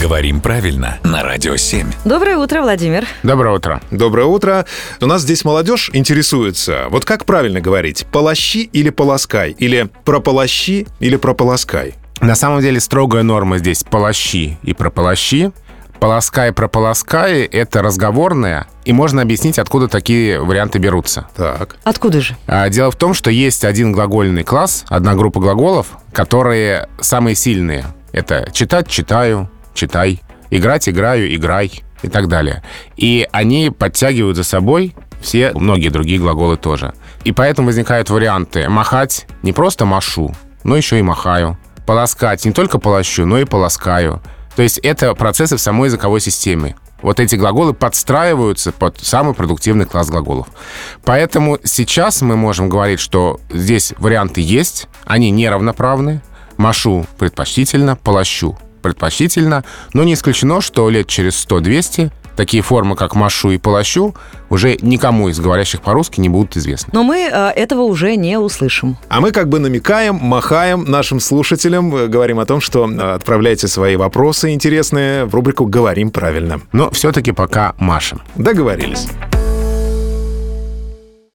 Говорим правильно на Радио 7. Доброе утро, Владимир. Доброе утро. Доброе утро. У нас здесь молодежь интересуется. Вот как правильно говорить? Полощи или полоскай? Или прополощи или прополоскай? На самом деле строгая норма здесь полощи и прополощи. Полоскай, прополоскай — это разговорное, и можно объяснить, откуда такие варианты берутся. Так. Откуда же? А, Дело в том, что есть один глагольный класс, одна группа глаголов, которые самые сильные. Это читать — читаю, читай, играть — играю, играй и так далее. И они подтягивают за собой все, многие другие глаголы тоже. И поэтому возникают варианты махать не просто машу, но еще и махаю. Полоскать не только полощу, но и полоскаю. То есть это процессы в самой языковой системе. Вот эти глаголы подстраиваются под самый продуктивный класс глаголов. Поэтому сейчас мы можем говорить, что здесь варианты есть, они неравноправны. Машу предпочтительно, полощу предпочтительно, но не исключено, что лет через 100-200 такие формы, как машу и полощу, уже никому из говорящих по-русски не будут известны. Но мы э, этого уже не услышим. А мы как бы намекаем, махаем нашим слушателям, э, говорим о том, что э, отправляйте свои вопросы интересные в рубрику «Говорим правильно». Но все-таки пока машем. Договорились.